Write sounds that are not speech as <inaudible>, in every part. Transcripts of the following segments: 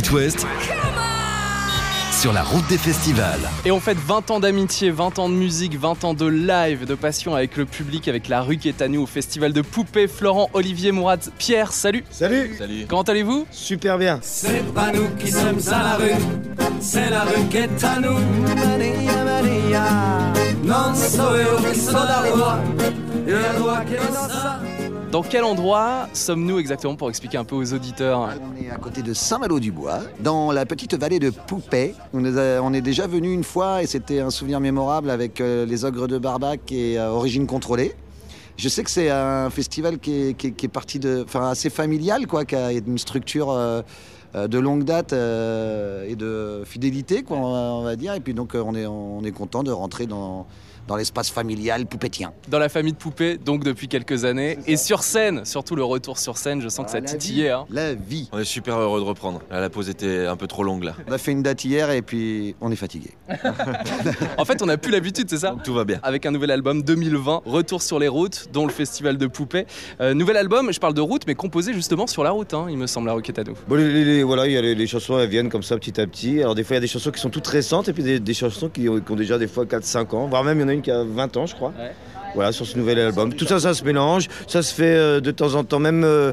It West sur la route des festivals. Et on fête 20 ans d'amitié, 20 ans de musique, 20 ans de live, de passion avec le public, avec la rue qui est à nous au festival de poupées. Florent, Olivier, Mourad, Pierre, salut Salut Salut. Comment allez-vous? Super bien C'est pas nous qui sommes à la rue, c'est la rue qui est à nous. Maria, Maria. Non so io la e la loi che non sa. Dans quel endroit sommes-nous exactement pour expliquer un peu aux auditeurs? On est à côté de Saint-Malo-du-Bois, dans la petite vallée de est, euh, on est déjà venu une fois et c'était un souvenir mémorable avec euh, les ogres de Barbac et euh, Origine Contrôlée. Je sais que c'est un festival qui est, parti de, enfin, assez familial, quoi, qui a une structure de longue date et de fidélité, quoi, on va, on va dire. Et puis donc on est, on est content de rentrer dans, dans l'espace familial poupétien. Dans la famille de poupées, donc depuis quelques années. Et sur scène, surtout le retour sur scène, je sens que ça Ah, la titillait. vie. hein. La vie. On est super heureux de reprendre. Là, la pause était un peu trop longue là. On a fait une date hier et puis on est fatigué. <laughs> En fait, on n'a plus l'habitude, c'est ça Donc tout va bien. avec un nouvel album 2020, Retour sur les routes, dont le festival de poupées. Euh, nouvel album, je parle de route, mais composé justement sur la route, hein, il me semble, la roquette à nous. Bon, les, les- voilà, il y a les, les chansons, elles viennent comme ça petit à petit. Alors des fois, il y a des chansons qui sont toutes récentes et puis des, des chansons qui ont, qui ont déjà des fois 4-5 ans, voire même il y en a une qui a 20 ans, je crois. Ouais. Voilà, sur ce nouvel album. Tout ça, ça se mélange. Ça se fait euh, de temps en temps, même, euh,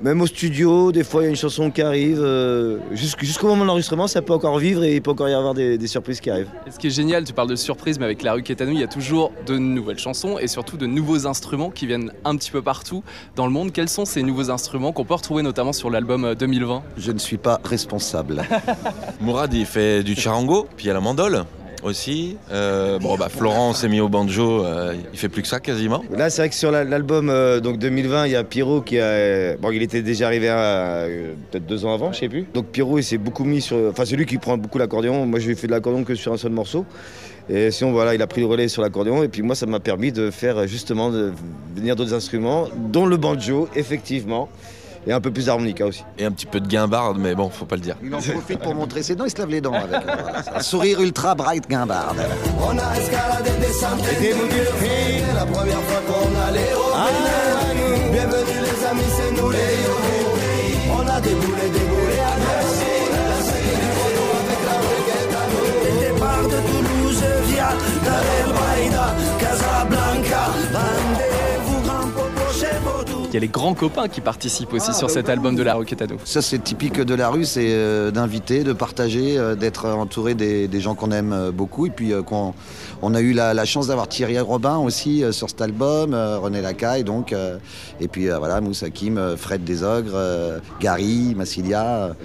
même au studio. Des fois, il y a une chanson qui arrive. euh, jusqu'- Jusqu'au moment de l'enregistrement, ça peut encore vivre et il peut encore y avoir des, des surprises qui arrivent. Et ce qui est génial, tu parles de surprise, mais avec la rue qui est à nous, il y a toujours de nouvelles chansons et surtout de nouveaux instruments qui viennent un petit peu partout dans le monde. Quels sont ces nouveaux instruments qu'on peut retrouver notamment sur l'album euh, 2020 Je ne suis pas responsable. <laughs> Mourad, il fait du charango, puis il y a la mandole aussi. Euh, bon, bah, Florent s'est mis au banjo, euh, il fait plus que ça quasiment. Là, c'est vrai que sur la- l'album euh, donc 2020, il y a Pierrot qui a. Bon, il était déjà arrivé euh, peut-être deux ans avant, je sais plus. Donc Pierrot, il s'est beaucoup mis sur. Enfin, c'est lui qui prend beaucoup l'accordéon. Moi, je fait de l'accordéon que sur un seul morceau. Et sinon, voilà, il a pris le relais sur l'accordéon. Et puis moi, ça m'a permis de faire justement de venir d'autres instruments, dont le banjo, effectivement, et un peu plus d'harmonica aussi. Et un petit peu de guimbarde, mais bon, faut pas le dire. Il en profite pour montrer ses dents, il se lave les dents avec. <laughs> voilà, un sourire ultra bright guimbarde. On a escaladé des centaines de kilomètres, la première fois qu'on allait au Bénin. Bienvenue les amis, c'est nous les. On a déboulé, déboulé à Merci. La série du photo avec la roquette à nous. Le départ de Toulouse via Dar Il y a les grands copains qui participent aussi sur cet album de la roquette à nous. Ça, c'est typique de la rue, c'est euh, d'inviter, de partager, euh, d'être entouré des, des gens qu'on aime euh, beaucoup. Et puis, euh, qu'on- on a eu la, la chance d'avoir Thierry Robin aussi euh, sur cet album, euh, René Lacaille, donc. euh, et puis, euh, voilà, Moussa Kim, euh, Fred Desogres, euh, Gary, Massilia,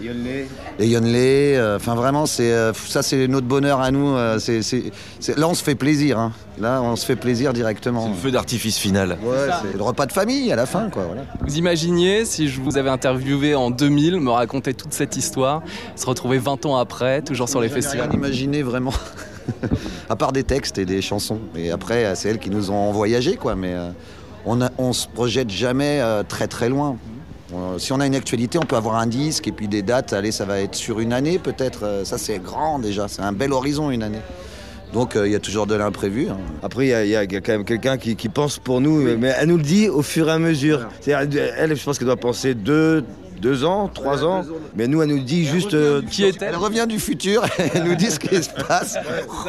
et Yonley. euh, Enfin, vraiment, c'est euh, ça, c'est notre bonheur à nous. euh, c'est c'est- c'est- là, on se fait plaisir. hein. Là, on se fait plaisir directement. C'est le feu d'artifice final. Ouais, c'est le repas de famille à la fin, quoi. Voilà. Vous imaginiez, si je vous avais interviewé en 2000, me raconter toute cette histoire, se retrouver 20 ans après, toujours sur les festivals rien imaginé vraiment. <laughs> à part des textes et des chansons. Et après, c'est elles qui nous ont voyagé, quoi. Mais euh, on, a- on se projette jamais euh, très très loin. Euh, si on a une actualité, on peut avoir un disque et puis des dates. Allez, ça va être sur une année peut-être. Ça, c'est grand déjà. C'est un bel horizon, une année. Donc, euh, il y a toujours de l'imprévu. hein. Après, il y, a- il y a quand même quelqu'un qui, qui pense pour nous, mais elle nous le dit au fur et à mesure. C'est-à-dire, Elle, je pense qu'elle doit penser deux, deux ans, trois ans, mais nous, elle nous dit juste. euh, Qui est-elle Elle revient du futur, <laughs> elle nous dit ce qui se passe.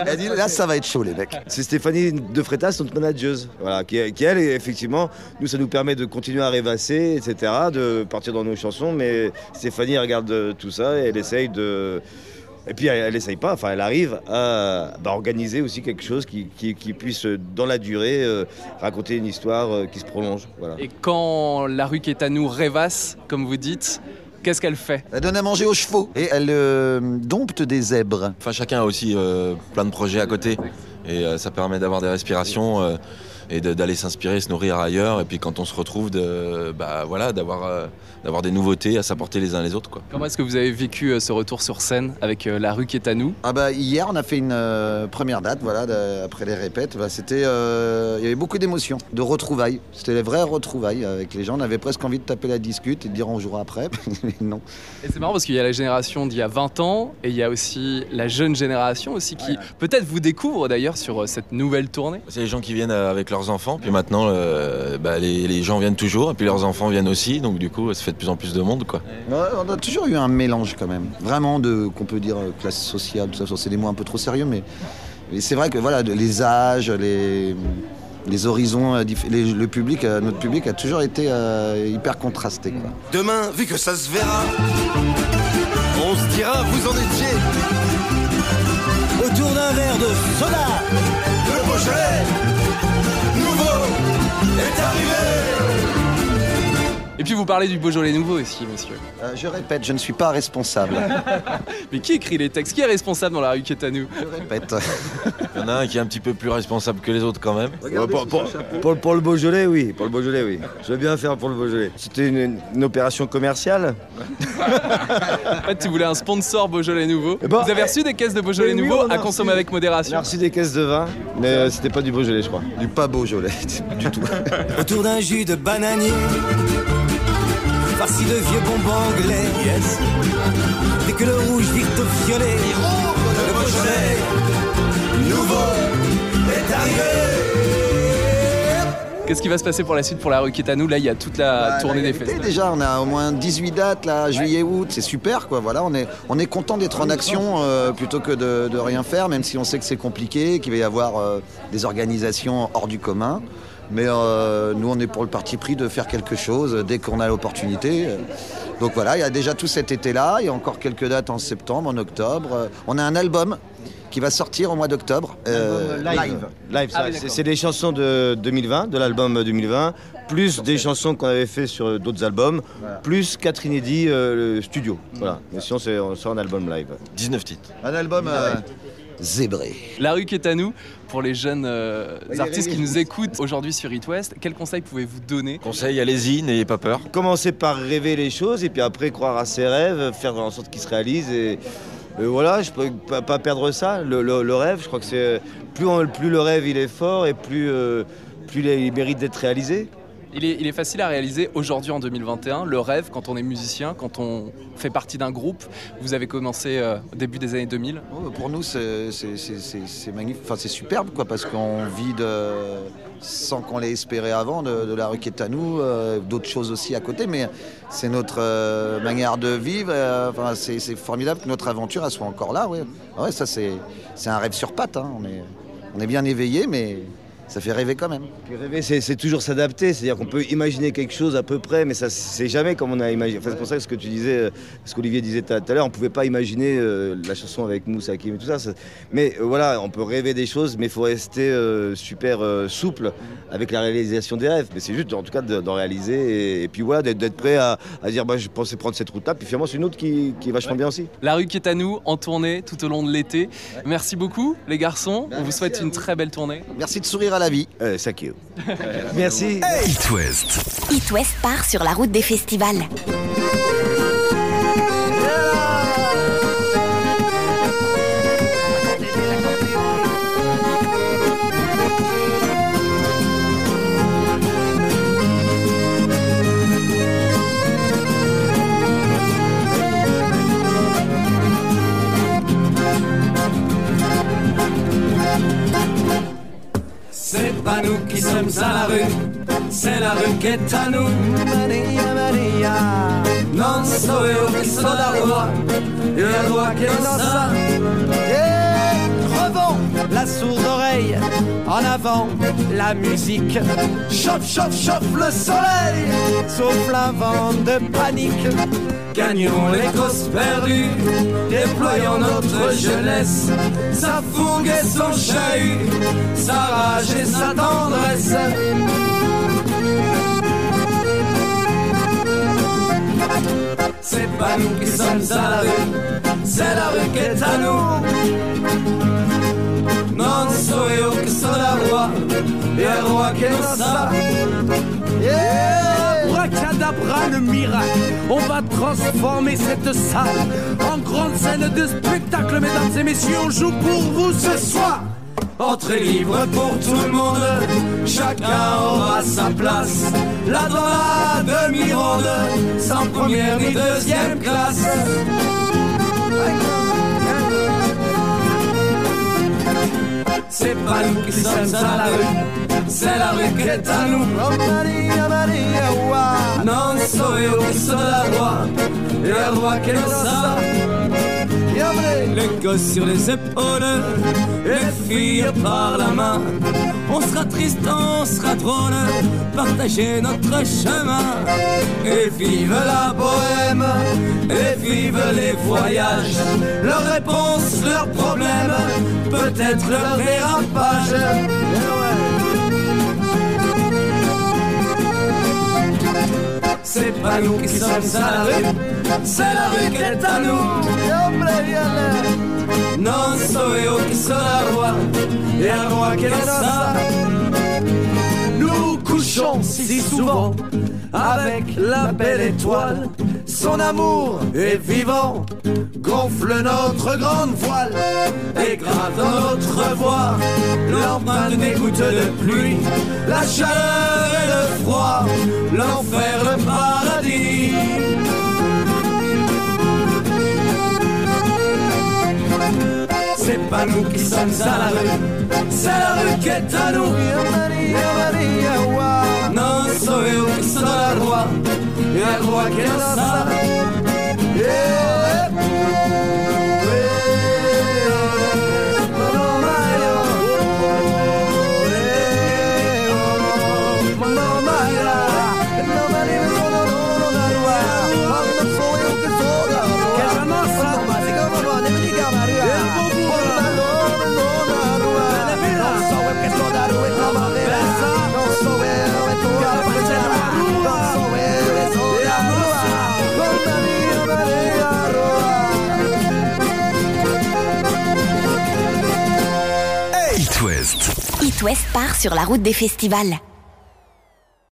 Elle dit là, ça va être chaud, les mecs. C'est Stéphanie de Freitas, notre manageuse, voilà, qui, qui, elle, effectivement, nous, ça nous permet de continuer à rêvasser, etc., de partir dans nos chansons, mais Stéphanie elle regarde euh, tout ça et elle essaye de... Et puis elle, elle essaye pas, enfin elle arrive à bah, organiser aussi quelque chose qui, qui- qui puisse, dans la durée, euh, raconter une histoire euh, qui se prolonge. Voilà. Et quand la rue qui est à nous rêvasse, comme vous dites, qu'est-ce qu'elle fait? Elle donne à manger aux chevaux et elle euh, dompte des zèbres. Enfin, chacun a aussi euh, plein de projets à côté. Et euh, ça permet d'avoir des respirations euh, et d'aller s'inspirer, se nourrir ailleurs. Et puis quand on se retrouve, de, bah, voilà, d'avoir euh, d'avoir des nouveautés à s'apporter les uns les autres. Quoi. Comment est-ce que vous avez vécu euh, ce retour sur scène avec euh, la rue qui est à nous? Ah bah hier on a fait une euh, première date voilà de- après les répètes Bah, c'était euh, il y avait beaucoup d'émotions de retrouvailles c'était les vraies retrouvailles avec les gens on avait presque envie de taper la discute et de dire on jouera après <laughs> mais non Et c'est marrant parce qu'il y a la génération d'il y a 20 ans et il y a aussi la jeune génération aussi qui peut-être vous découvre d'ailleurs sur cette nouvelle tournée. C'est les gens qui viennent avec leurs enfants. Puis maintenant, euh, bah, les, les gens viennent toujours, et puis leurs enfants viennent aussi. Donc du coup, ça fait de plus en plus de monde, quoi. On a toujours eu un mélange quand même. Vraiment de, qu'on peut dire, euh, classe sociale, tout ça. C'est des mots un peu trop sérieux, mais, mais c'est vrai que voilà, de- les âges, les, les horizons, euh, les- le public, notre public a toujours été euh, hyper contrasté. Quoi. Demain, vu que ça se verra, on se dira, vous en étiez. Autour d'un verre de soda, le Beaujolais, Et puis vous parlez du Beaujolais nouveau aussi, monsieur. Euh, je répète, je ne suis pas responsable. <laughs> Mais qui écrit les textes? Qui est responsable dans la rue Quétanou? Je répète. Il y en a un qui est un petit peu plus responsable que les autres quand même. Ouais, pour, pour- pour- pour le Beaujolais, oui. Pour le Beaujolais, oui. Je veux bien faire pour le Beaujolais. C'était une, une opération commerciale. <laughs> En fait, tu voulais un sponsor Beaujolais nouveau. Eh ben, vous avez reçu des caisses de Beaujolais oui, nouveau à consommer reçu. avec On modération a reçu des caisses de vin, mais euh, c'était pas du Beaujolais, je crois. Du pas Beaujolais, <laughs> du tout. Autour d'un jus de bananier, farci de vieux bonbons anglais. Yes. Dès que le rouge vire au violet, le Beaujolais, nouveau, est arrivé. Qu'est-ce qui va se passer pour la suite pour la rue Quétanou Là, il y a toute la Bah, tournée la des fêtes. Déjà, on a au moins 18 dates, là, juillet, août, c'est super, quoi. Voilà, on est, on est content d'être en action euh, plutôt que de, de rien faire, même si on sait que c'est compliqué, qu'il va y avoir euh, des organisations hors du commun. Mais euh, nous, on est pour le parti pris de faire quelque chose dès qu'on a l'opportunité. Donc voilà, il y a déjà tout cet été-là, il y a encore quelques dates en septembre, en octobre. Euh, On a un album qui va sortir au mois d'octobre. euh, live. Live, ça, Ah oui, c'est- des chansons de 2020, de l'album 2020, plus des chansons qu'on avait fait sur d'autres albums, plus quatre inédits euh, le studio. Voilà. Mais sinon, c'est on sort un album live. 19 titres. Un album euh, zébré. La rue Quétanou, pour les jeunes euh, artistes qui nous écoutent aujourd'hui sur It West, quels conseils pouvez-vous donner? Conseil, allez-y, n'ayez pas peur. Commencer par rêver les choses et puis après croire à ses rêves, faire en sorte qu'ils se réalisent et, et voilà, je peux pas, perdre ça, le, le- le rêve. Je crois que c'est plus, on- plus le rêve il est fort et plus, euh, plus il, il mérite d'être réalisé. Il est, il est facile à réaliser aujourd'hui en 2021, le rêve quand on est musicien, quand on fait partie d'un groupe. Vous avez commencé euh, au début des années 2000. Oh, Pour nous, c'est magnifique, enfin c'est superbe quoi, parce qu'on vit de, sans qu'on l'ait espéré avant de, la rue qui est à nous, euh, d'autres choses aussi à côté, mais c'est notre euh, manière de vivre. euh, enfin, c'est formidable que notre aventure elle soit encore là. Ouais, ouais ça c'est un rêve sur pattes. hein, On, est, on est bien éveillé, mais ça fait rêver quand même. Puis rêver, c'est toujours s'adapter, c'est-à-dire qu'on peut imaginer quelque chose à peu près, mais ça c'est jamais comme on a imaginé. Enfin, c'est pour ça que ce que tu disais, euh, ce qu'Olivier disait tout à à l'heure, on pouvait pas imaginer euh, la chanson avec Moussa Hakim et tout ça. ça- mais euh, voilà, on peut rêver des choses, mais il faut rester euh, super euh, souple avec la réalisation des rêves. Mais c'est juste en tout cas de- d'en réaliser et, et puis voilà, d'être prêt à, à dire bah, je pensais prendre cette route-là, puis finalement c'est une autre qui, qui est vachement bien aussi. La rue Quétanou en tournée tout au long de l'été. Merci beaucoup les garçons, on vous souhaite à une vous. très belle tournée. Merci de sourire à la vie. Euh, thank you. Merci. It West. It West part sur la route des festivals. Pas nous qui sommes à la rue, c'est la rue qui est à nous. Maria, Maria. Non so io che sono la roi, et la roi che non sa. Eh. Revends la sourde oreille, en avant la musique, Chauffe, chauffe, chauffe le soleil. souffle un vent de panique. Gagnons les causes perdues, déployons notre jeunesse, sa fougue et son chahut, sa rage et sa tendresse. C'est pas nous qui sommes à la rue, c'est la rue qui est à nous. Le miracle, on va transformer cette salle en grande scène de spectacle, mesdames et messieurs, on joue pour vous ce soir. Entrée libre pour tout le monde, chacun aura sa place. Là dans la demi-ronde, sans première ni deuxième classe. C'est C'est pas nous qui sommes à la rue, c'est la rue qui est à nous. Maria, Maria, wa. Non so io che sono la roi, et la roi che Les gosses sur les épaules, les filles par la main. On sera triste, on sera drôle, partager notre chemin. Et vive la bohème, et vive les voyages. Leurs réponses, leurs problèmes, peut-être leur dérapage. Pas nous qui sommes à la rue, c'est la rue qui est à nous. Non so io che sono la roi, et un roi qui est ça. Nous couchons si souvent avec la belle étoile. Son amour est vivant, gonfle notre grande voile et grave dans notre voix l'empreinte des gouttes de pluie, la chaleur et le froid, l'enfer, le paradis. C'est pas nous qui sommes à la rue, c'est la rue qui est à nous. Non so io che sono la roi, e la roi West part sur la route des festivals.